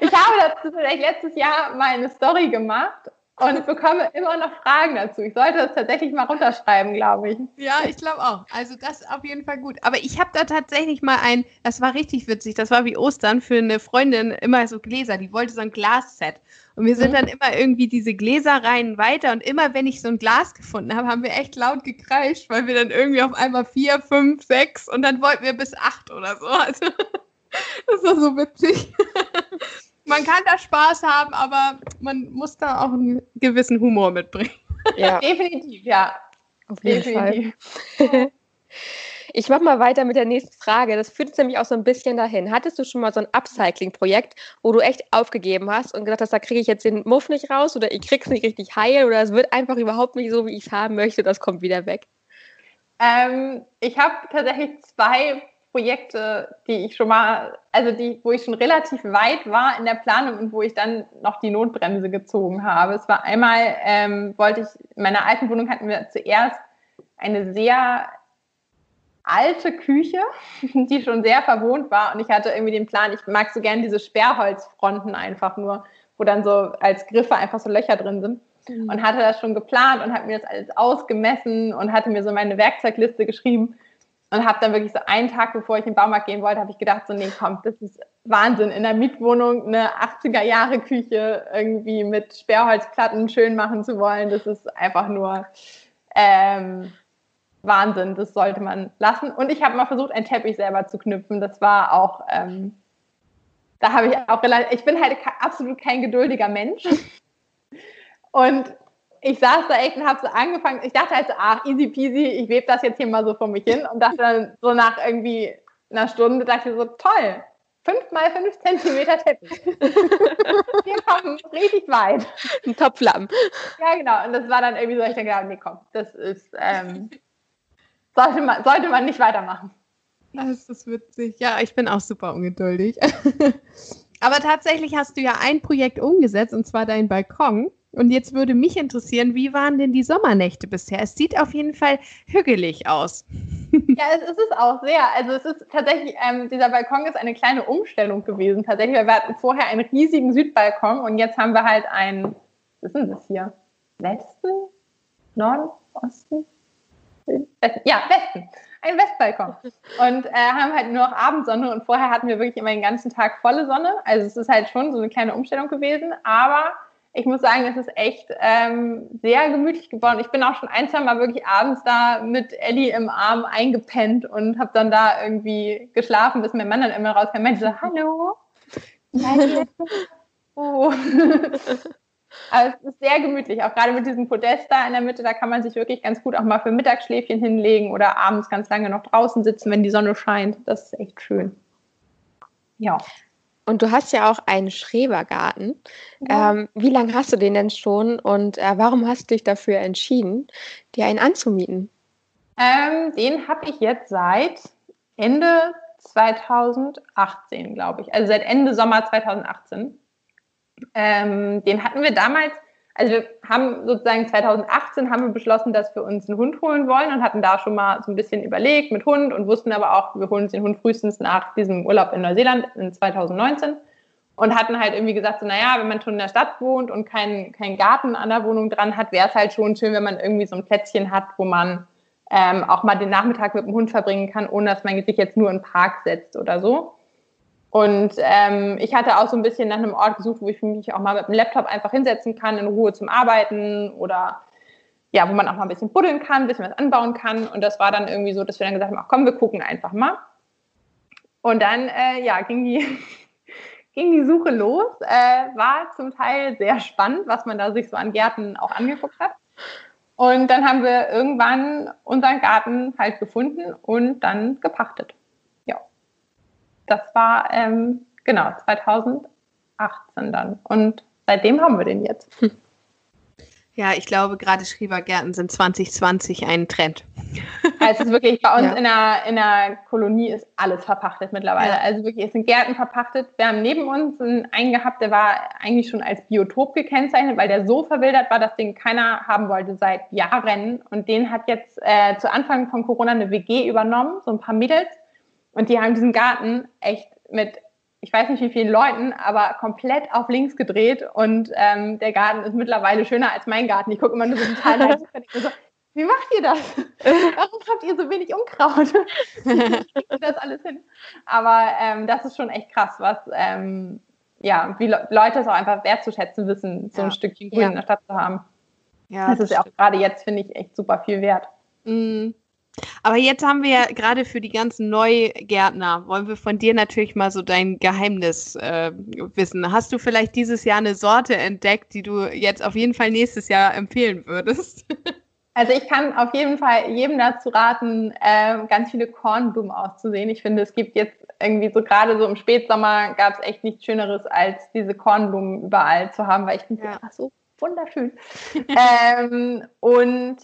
ich habe dazu vielleicht letztes Jahr mal eine Story gemacht und bekomme immer noch Fragen dazu. Ich sollte das tatsächlich mal runterschreiben, glaube ich. Ja, ich glaube auch. Also das ist auf jeden Fall gut. Aber ich habe da tatsächlich mal ein, das war richtig witzig, das war wie Ostern für eine Freundin immer so Gläser, die wollte so ein Glasset. Und wir sind mhm. dann immer irgendwie diese Gläserreihen weiter und immer wenn ich so ein Glas gefunden habe, haben wir echt laut gekreischt, weil wir dann irgendwie auf einmal vier, fünf, sechs und dann wollten wir bis acht oder so. Also das war so witzig. man kann da Spaß haben, aber man muss da auch einen gewissen Humor mitbringen. Ja, definitiv, ja. Auf jeden definitiv. Fall. Ich mache mal weiter mit der nächsten Frage. Das führt uns nämlich auch so ein bisschen dahin. Hattest du schon mal so ein Upcycling-Projekt, wo du echt aufgegeben hast und gedacht hast, da kriege ich jetzt den Muff nicht raus oder ich krieg's nicht richtig heil oder es wird einfach überhaupt nicht so, wie ich es haben möchte, das kommt wieder weg? Ähm, ich habe tatsächlich zwei Projekte, die ich schon mal, also die, wo ich schon relativ weit war in der Planung und wo ich dann noch die Notbremse gezogen habe. Es war einmal, ähm, wollte ich, in meiner alten Wohnung hatten wir zuerst eine sehr alte Küche, die schon sehr verwohnt war und ich hatte irgendwie den Plan, ich mag so gerne diese Sperrholzfronten einfach nur, wo dann so als Griffe einfach so Löcher drin sind mhm. und hatte das schon geplant und habe mir das alles ausgemessen und hatte mir so meine Werkzeugliste geschrieben und habe dann wirklich so einen Tag, bevor ich in den Baumarkt gehen wollte, habe ich gedacht, so, nee, komm, das ist Wahnsinn. In der Mietwohnung eine 80er-Jahre-Küche irgendwie mit Sperrholzplatten schön machen zu wollen, das ist einfach nur ähm, Wahnsinn. Das sollte man lassen. Und ich habe mal versucht, einen Teppich selber zu knüpfen. Das war auch, ähm, da habe ich auch relativ, ich bin halt absolut kein geduldiger Mensch. Und ich saß da echt und habe so angefangen. Ich dachte halt so, ach, easy peasy, ich webe das jetzt hier mal so vor mich hin und dachte dann so nach irgendwie einer Stunde, dachte ich so, toll, fünf mal fünf Zentimeter Teppich. Wir kommen richtig weit. Ein Topflamm. Ja, genau. Und das war dann irgendwie so, ich dachte, nee, komm, das ist, ähm, sollte, man, sollte man nicht weitermachen. Das ist witzig. Ja, ich bin auch super ungeduldig. Aber tatsächlich hast du ja ein Projekt umgesetzt, und zwar deinen Balkon. Und jetzt würde mich interessieren, wie waren denn die Sommernächte bisher? Es sieht auf jeden Fall hügelig aus. Ja, es ist es auch sehr. Also es ist tatsächlich, ähm, dieser Balkon ist eine kleine Umstellung gewesen. Tatsächlich, weil wir hatten vorher einen riesigen Südbalkon und jetzt haben wir halt einen, was ist denn das hier? Westen? Norden? Osten? Ja, Westen. Ein Westbalkon. Und äh, haben halt nur noch Abendsonne und vorher hatten wir wirklich immer den ganzen Tag volle Sonne. Also es ist halt schon so eine kleine Umstellung gewesen, aber ich muss sagen, es ist echt ähm, sehr gemütlich geworden. Ich bin auch schon ein, zwei Mal wirklich abends da mit Ellie im Arm eingepennt und habe dann da irgendwie geschlafen, bis mein Mann dann immer rauskam. Meinte so, hallo? oh. Aber es ist sehr gemütlich, auch gerade mit diesem Podest da in der Mitte, da kann man sich wirklich ganz gut auch mal für Mittagsschläfchen hinlegen oder abends ganz lange noch draußen sitzen, wenn die Sonne scheint. Das ist echt schön. Ja. Und du hast ja auch einen Schrebergarten. Ja. Ähm, wie lange hast du den denn schon und äh, warum hast du dich dafür entschieden, dir einen anzumieten? Ähm, den habe ich jetzt seit Ende 2018, glaube ich. Also seit Ende Sommer 2018. Ähm, den hatten wir damals also wir haben sozusagen 2018 haben wir beschlossen, dass wir uns einen Hund holen wollen und hatten da schon mal so ein bisschen überlegt mit Hund und wussten aber auch, wir holen uns den Hund frühestens nach diesem Urlaub in Neuseeland in 2019 und hatten halt irgendwie gesagt, so, naja, wenn man schon in der Stadt wohnt und keinen kein Garten an der Wohnung dran hat, wäre es halt schon schön, wenn man irgendwie so ein Plätzchen hat, wo man ähm, auch mal den Nachmittag mit dem Hund verbringen kann, ohne dass man sich jetzt nur in den Park setzt oder so. Und ähm, ich hatte auch so ein bisschen nach einem Ort gesucht, wo ich mich auch mal mit dem Laptop einfach hinsetzen kann, in Ruhe zum Arbeiten oder ja, wo man auch mal ein bisschen buddeln kann, ein bisschen was anbauen kann. Und das war dann irgendwie so, dass wir dann gesagt haben, ach komm, wir gucken einfach mal. Und dann, äh, ja, ging die, ging die Suche los. Äh, war zum Teil sehr spannend, was man da sich so an Gärten auch angeguckt hat. Und dann haben wir irgendwann unseren Garten halt gefunden und dann gepachtet. Das war ähm, genau 2018 dann. Und seitdem haben wir den jetzt. Ja, ich glaube, gerade Schrebergärten sind 2020 ein Trend. Also es ist wirklich bei uns ja. in, der, in der Kolonie ist alles verpachtet mittlerweile. Ja. Also wirklich, es sind Gärten verpachtet. Wir haben neben uns einen gehabt, der war eigentlich schon als Biotop gekennzeichnet, weil der so verwildert war, dass den keiner haben wollte seit Jahren. Und den hat jetzt äh, zu Anfang von Corona eine WG übernommen, so ein paar Mädels. Und die haben diesen Garten echt mit ich weiß nicht wie vielen Leuten, aber komplett auf links gedreht und ähm, der Garten ist mittlerweile schöner als mein Garten. Ich gucke immer nur so total leicht so, wie macht ihr das? Warum habt ihr so wenig Unkraut? das alles hin. Aber ähm, das ist schon echt krass, was ähm, ja, wie Le Leute es auch einfach wertzuschätzen wissen, so ja. ein Stückchen Grün ja. in der Stadt zu haben. Ja, das, das ist ja auch gerade jetzt, finde ich, echt super viel wert. Mhm. Aber jetzt haben wir ja gerade für die ganzen Neugärtner, wollen wir von dir natürlich mal so dein Geheimnis äh, wissen. Hast du vielleicht dieses Jahr eine Sorte entdeckt, die du jetzt auf jeden Fall nächstes Jahr empfehlen würdest? Also ich kann auf jeden Fall jedem dazu raten, äh, ganz viele Kornblumen auszusehen. Ich finde, es gibt jetzt irgendwie so gerade so im Spätsommer gab es echt nichts Schöneres, als diese Kornblumen überall zu haben, weil ich finde ja. so wunderschön. ähm, und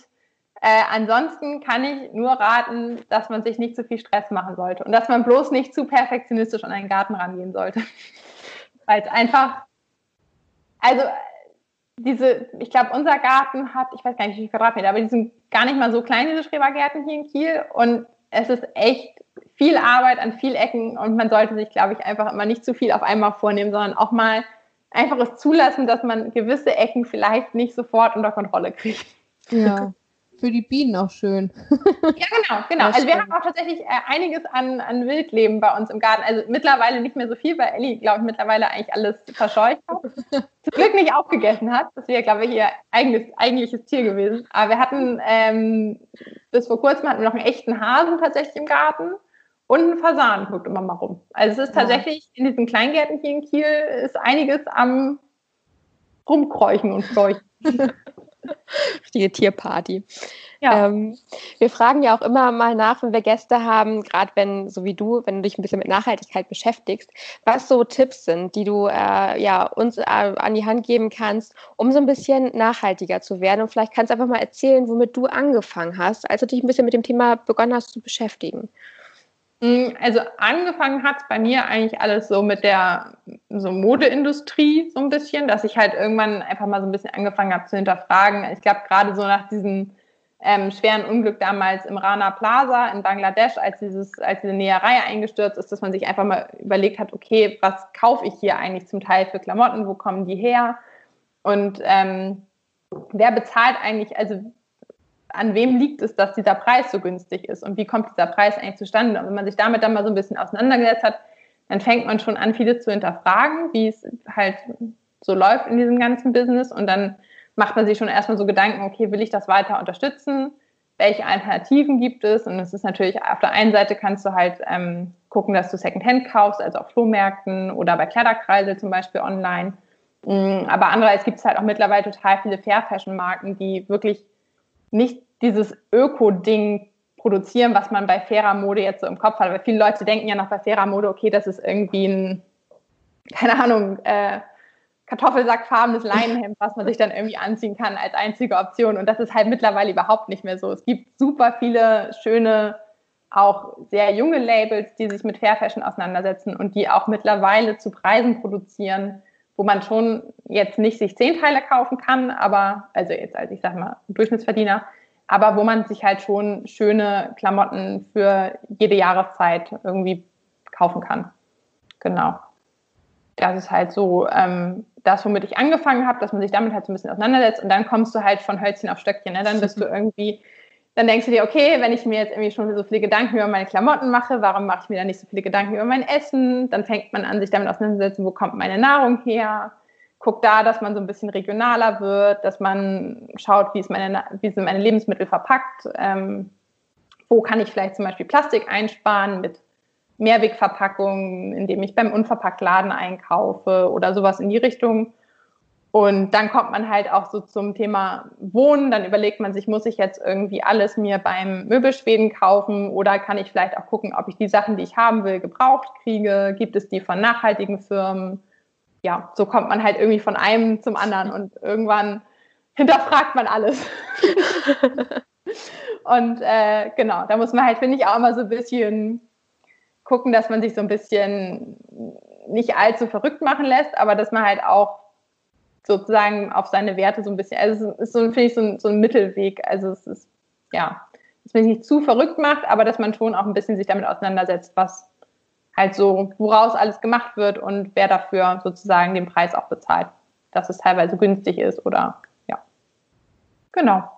äh, ansonsten kann ich nur raten, dass man sich nicht zu viel Stress machen sollte und dass man bloß nicht zu perfektionistisch an einen Garten rangehen sollte. Weil es einfach, also diese, ich glaube, unser Garten hat, ich weiß gar nicht, wie viel Quadratmeter, aber die sind gar nicht mal so klein, diese Schrebergärten hier in Kiel. Und es ist echt viel Arbeit an viel Ecken und man sollte sich, glaube ich, einfach immer nicht zu viel auf einmal vornehmen, sondern auch mal einfach es zulassen, dass man gewisse Ecken vielleicht nicht sofort unter Kontrolle kriegt. Ja für die Bienen auch schön. ja, genau, genau. also wir haben auch tatsächlich äh, einiges an, an Wildleben bei uns im Garten. Also mittlerweile nicht mehr so viel, weil Ellie, glaube ich, mittlerweile eigentlich alles verscheucht hat. Zum Glück nicht aufgegessen hat. Das wäre, glaube ich, ihr eigenes, eigentliches Tier gewesen. Aber wir hatten ähm, bis vor kurzem hatten wir noch einen echten Hasen tatsächlich im Garten. Und einen Fasan guckt immer mal rum. Also es ist tatsächlich in diesen Kleingärten hier in Kiel ist einiges am Rumkräuchen und Fleuchen. Richtige Tierparty. Ja. Ähm, wir fragen ja auch immer mal nach, wenn wir Gäste haben, gerade wenn, so wie du, wenn du dich ein bisschen mit Nachhaltigkeit beschäftigst, was so Tipps sind, die du äh, ja, uns äh, an die Hand geben kannst, um so ein bisschen nachhaltiger zu werden. Und vielleicht kannst du einfach mal erzählen, womit du angefangen hast, als du dich ein bisschen mit dem Thema begonnen hast zu beschäftigen. Mm, also angefangen hat es bei mir eigentlich alles so mit der so Modeindustrie so ein bisschen, dass ich halt irgendwann einfach mal so ein bisschen angefangen habe zu hinterfragen. Ich glaube gerade so nach diesem ähm, schweren Unglück damals im Rana Plaza in Bangladesch, als, dieses, als diese Näherei eingestürzt ist, dass man sich einfach mal überlegt hat, okay, was kaufe ich hier eigentlich zum Teil für Klamotten, wo kommen die her und ähm, wer bezahlt eigentlich, also an wem liegt es, dass dieser Preis so günstig ist und wie kommt dieser Preis eigentlich zustande? Und wenn man sich damit dann mal so ein bisschen auseinandergesetzt hat, dann fängt man schon an, vieles zu hinterfragen, wie es halt so läuft in diesem ganzen Business und dann macht man sich schon erstmal so Gedanken, okay, will ich das weiter unterstützen? Welche Alternativen gibt es? Und es ist natürlich, auf der einen Seite kannst du halt ähm, gucken, dass du Secondhand kaufst, also auf Flohmärkten oder bei Kleiderkreise zum Beispiel online. Mm, aber andererseits gibt es halt auch mittlerweile total viele Fair-Fashion-Marken, die wirklich nicht dieses Öko-Ding produzieren, was man bei fairer Mode jetzt so im Kopf hat. Weil viele Leute denken ja noch bei fairer Mode, okay, das ist irgendwie ein, keine Ahnung, äh, kartoffelsackfarbenes Leinenhemd, was man sich dann irgendwie anziehen kann als einzige Option. Und das ist halt mittlerweile überhaupt nicht mehr so. Es gibt super viele schöne, auch sehr junge Labels, die sich mit Fair Fashion auseinandersetzen und die auch mittlerweile zu Preisen produzieren, wo man schon jetzt nicht sich zehn Teile kaufen kann, aber, also jetzt als ich sag mal, Durchschnittsverdiener, aber wo man sich halt schon schöne Klamotten für jede Jahreszeit irgendwie kaufen kann. Genau. Das ist halt so ähm, das, womit ich angefangen habe, dass man sich damit halt so ein bisschen auseinandersetzt und dann kommst du halt von Hölzchen auf Stöckchen. Ne? Dann bist du irgendwie dann denkst du dir, okay, wenn ich mir jetzt irgendwie schon so viele Gedanken über meine Klamotten mache, warum mache ich mir dann nicht so viele Gedanken über mein Essen? Dann fängt man an, sich damit auseinanderzusetzen, wo kommt meine Nahrung her? Guckt da, dass man so ein bisschen regionaler wird, dass man schaut, wie, ist meine, wie sind meine Lebensmittel verpackt, ähm, wo kann ich vielleicht zum Beispiel Plastik einsparen mit Mehrwegverpackungen, indem ich beim Unverpacktladen einkaufe oder sowas in die Richtung. Und dann kommt man halt auch so zum Thema Wohnen. Dann überlegt man sich, muss ich jetzt irgendwie alles mir beim Möbelschweden kaufen oder kann ich vielleicht auch gucken, ob ich die Sachen, die ich haben will, gebraucht kriege? Gibt es die von nachhaltigen Firmen? Ja, so kommt man halt irgendwie von einem zum anderen und irgendwann hinterfragt man alles. und äh, genau, da muss man halt, finde ich, auch immer so ein bisschen gucken, dass man sich so ein bisschen nicht allzu verrückt machen lässt, aber dass man halt auch sozusagen auf seine Werte so ein bisschen, also es ist so, finde ich, so ein, so ein Mittelweg. Also es ist, ja, dass man sich nicht zu verrückt macht, aber dass man schon auch ein bisschen sich damit auseinandersetzt, was halt so, woraus alles gemacht wird und wer dafür sozusagen den Preis auch bezahlt, dass es teilweise günstig ist oder ja. Genau.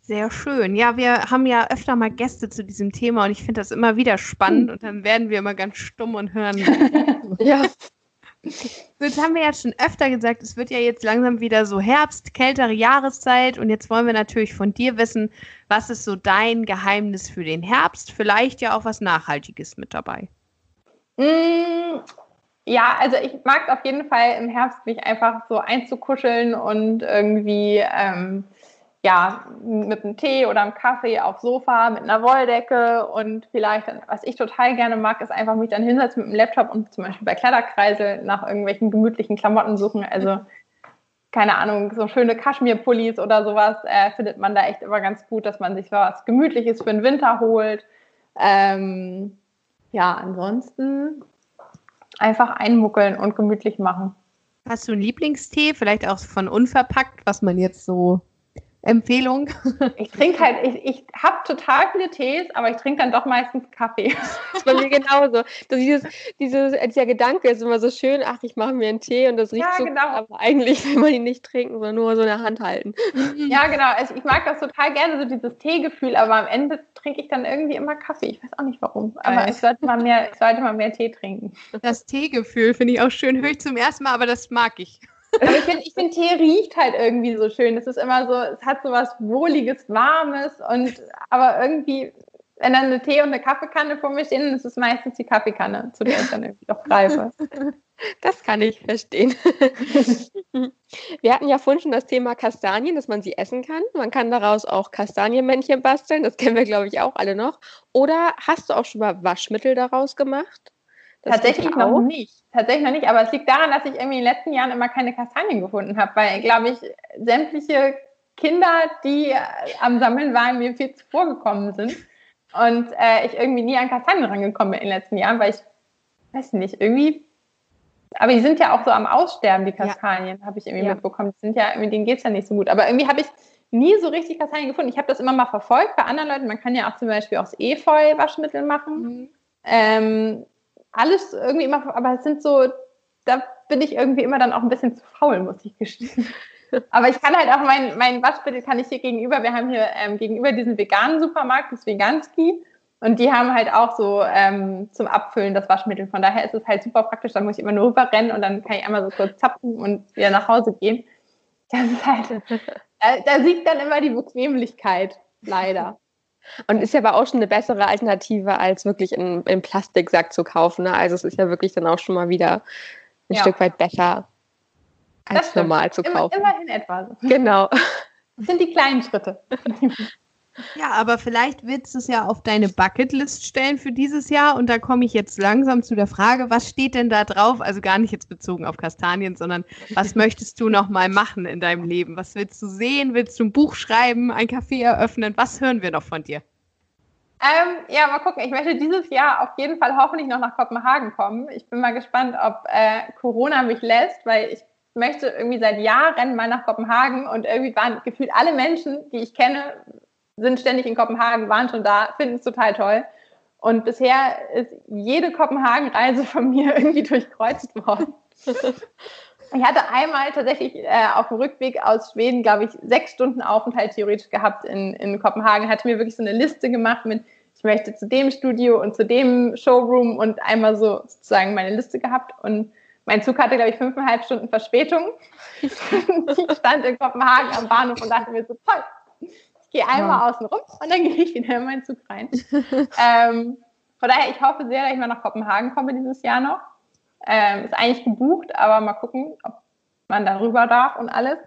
Sehr schön. Ja, wir haben ja öfter mal Gäste zu diesem Thema und ich finde das immer wieder spannend und dann werden wir immer ganz stumm und hören. ja. Jetzt haben wir ja schon öfter gesagt, es wird ja jetzt langsam wieder so Herbst, kältere Jahreszeit und jetzt wollen wir natürlich von dir wissen, was ist so dein Geheimnis für den Herbst? Vielleicht ja auch was Nachhaltiges mit dabei. Mm, ja, also ich mag auf jeden Fall im Herbst mich einfach so einzukuscheln und irgendwie ähm, ja, mit einem Tee oder einem Kaffee aufs Sofa, mit einer Wolldecke und vielleicht, was ich total gerne mag, ist einfach mich dann hinsetzen mit dem Laptop und zum Beispiel bei Kleiderkreisel nach irgendwelchen gemütlichen Klamotten suchen. Also, keine Ahnung, so schöne Kaschmirpullis oder sowas äh, findet man da echt immer ganz gut, dass man sich was Gemütliches für den Winter holt. Ähm, ja, ansonsten einfach einmuckeln und gemütlich machen. Hast du einen Lieblingstee, vielleicht auch von unverpackt, was man jetzt so Empfehlung? Ich trinke halt, ich, ich habe total viele Tees, aber ich trinke dann doch meistens Kaffee. Das ist bei mir genauso. Das dieses, dieses, dieser Gedanke ist immer so schön, ach, ich mache mir einen Tee und das riecht ja, so, genau. aber eigentlich will man ihn nicht trinken, sondern nur so in der Hand halten. Ja, genau. Also ich mag das total gerne, so dieses Teegefühl, aber am Ende trinke ich dann irgendwie immer Kaffee. Ich weiß auch nicht warum, aber ich sollte mal mehr, ich sollte mal mehr Tee trinken. Das Teegefühl finde ich auch schön, höre ich zum ersten Mal, aber das mag ich. Aber ich finde, ich find, Tee riecht halt irgendwie so schön. Es ist immer so, es hat so was Wohliges, Warmes und aber irgendwie, wenn dann eine Tee- und eine Kaffeekanne vor mir stehen, dann ist es meistens die Kaffeekanne, zu der ich dann irgendwie doch greife. Das kann ich verstehen. Wir hatten ja vorhin schon das Thema Kastanien, dass man sie essen kann. Man kann daraus auch Kastanienmännchen basteln, das kennen wir, glaube ich, auch alle noch. Oder hast du auch schon mal Waschmittel daraus gemacht? Das Tatsächlich noch nicht. Tatsächlich noch nicht, aber es liegt daran, dass ich irgendwie in den letzten Jahren immer keine Kastanien gefunden habe, weil, glaube ich, sämtliche Kinder, die äh, am Sammeln waren, mir viel zuvor gekommen sind. Und äh, ich irgendwie nie an Kastanien rangekommen bin in den letzten Jahren, weil ich, weiß nicht, irgendwie. Aber die sind ja auch so am Aussterben, die Kastanien, ja. habe ich irgendwie ja. mitbekommen. Die sind ja, mit denen geht es ja nicht so gut. Aber irgendwie habe ich nie so richtig Kastanien gefunden. Ich habe das immer mal verfolgt bei anderen Leuten. Man kann ja auch zum Beispiel aus Efeu Waschmittel machen. Mhm. Ähm, alles irgendwie immer, aber es sind so, da bin ich irgendwie immer dann auch ein bisschen zu faul, muss ich gestehen. Aber ich kann halt auch mein, mein Waschmittel kann ich hier gegenüber, wir haben hier ähm, gegenüber diesen veganen Supermarkt, das Veganski, und die haben halt auch so ähm, zum Abfüllen das Waschmittel. Von daher ist es halt super praktisch, da muss ich immer nur rüberrennen und dann kann ich einmal so kurz zapfen und wieder nach Hause gehen. Das ist halt, da, da siegt dann immer die Bequemlichkeit, leider. Und ist ja aber auch schon eine bessere Alternative, als wirklich in, in Plastiksack zu kaufen. Ne? Also es ist ja wirklich dann auch schon mal wieder ein ja. Stück weit besser als normal zu kaufen. Immer, immerhin etwas. Genau. Das sind die kleinen Schritte. Ja, aber vielleicht willst du es ja auf deine Bucketlist stellen für dieses Jahr. Und da komme ich jetzt langsam zu der Frage, was steht denn da drauf? Also gar nicht jetzt bezogen auf Kastanien, sondern was möchtest du noch mal machen in deinem Leben? Was willst du sehen? Willst du ein Buch schreiben, ein Café eröffnen? Was hören wir noch von dir? Ähm, ja, mal gucken. Ich möchte dieses Jahr auf jeden Fall hoffentlich noch nach Kopenhagen kommen. Ich bin mal gespannt, ob äh, Corona mich lässt, weil ich möchte irgendwie seit Jahren mal nach Kopenhagen und irgendwie waren gefühlt alle Menschen, die ich kenne, sind ständig in Kopenhagen, waren schon da, finden es total toll. Und bisher ist jede Kopenhagen-Reise von mir irgendwie durchkreuzt worden. Ich hatte einmal tatsächlich äh, auf dem Rückweg aus Schweden, glaube ich, sechs Stunden Aufenthalt theoretisch gehabt in, in Kopenhagen. Hatte mir wirklich so eine Liste gemacht mit, ich möchte zu dem Studio und zu dem Showroom und einmal so sozusagen meine Liste gehabt. Und mein Zug hatte, glaube ich, fünfeinhalb Stunden Verspätung. ich stand in Kopenhagen am Bahnhof und dachte mir so, toll, gehe einmal ja. außen rum und dann gehe ich wieder in meinen Zug rein. ähm, von daher, ich hoffe sehr, dass ich mal nach Kopenhagen komme dieses Jahr noch. Ähm, ist eigentlich gebucht, aber mal gucken, ob man darüber darf und alles.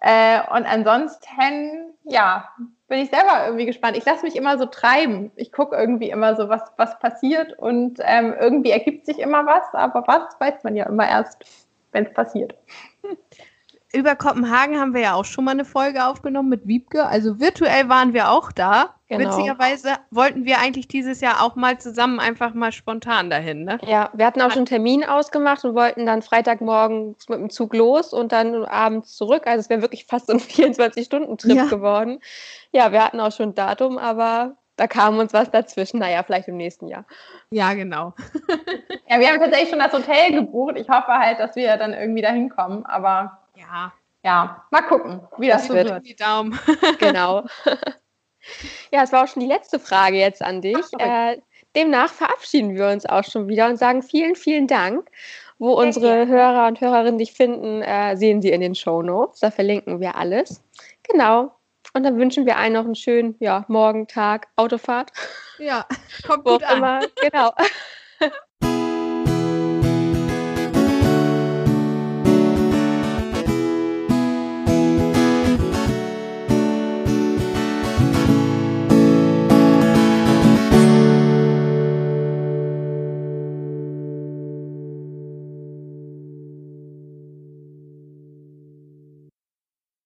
Äh, und ansonsten, ja, bin ich selber irgendwie gespannt. Ich lasse mich immer so treiben. Ich gucke irgendwie immer so, was, was passiert und ähm, irgendwie ergibt sich immer was, aber was weiß man ja immer erst, wenn es passiert. Über Kopenhagen haben wir ja auch schon mal eine Folge aufgenommen mit Wiebke. Also virtuell waren wir auch da. Genau. Witzigerweise wollten wir eigentlich dieses Jahr auch mal zusammen einfach mal spontan dahin. Ne? Ja, wir hatten auch schon einen Termin ausgemacht und wollten dann Freitagmorgen mit dem Zug los und dann abends zurück. Also es wäre wirklich fast so ein 24-Stunden-Trip ja. geworden. Ja, wir hatten auch schon ein Datum, aber da kam uns was dazwischen. Naja, vielleicht im nächsten Jahr. Ja, genau. ja, wir haben tatsächlich schon das Hotel gebucht. Ich hoffe halt, dass wir dann irgendwie da hinkommen. Aber ja, ja, mal gucken, wie das, das so wird. Die Daumen. genau. Ja, es war auch schon die letzte Frage jetzt an dich. Äh, demnach verabschieden wir uns auch schon wieder und sagen vielen, vielen Dank. Wo Sehr unsere gerne. Hörer und Hörerinnen dich finden, äh, sehen Sie in den Show Notes. Da verlinken wir alles. Genau. Und dann wünschen wir allen noch einen schönen ja, Morgen, Tag, Autofahrt. Ja, kommt gut an. Immer. Genau.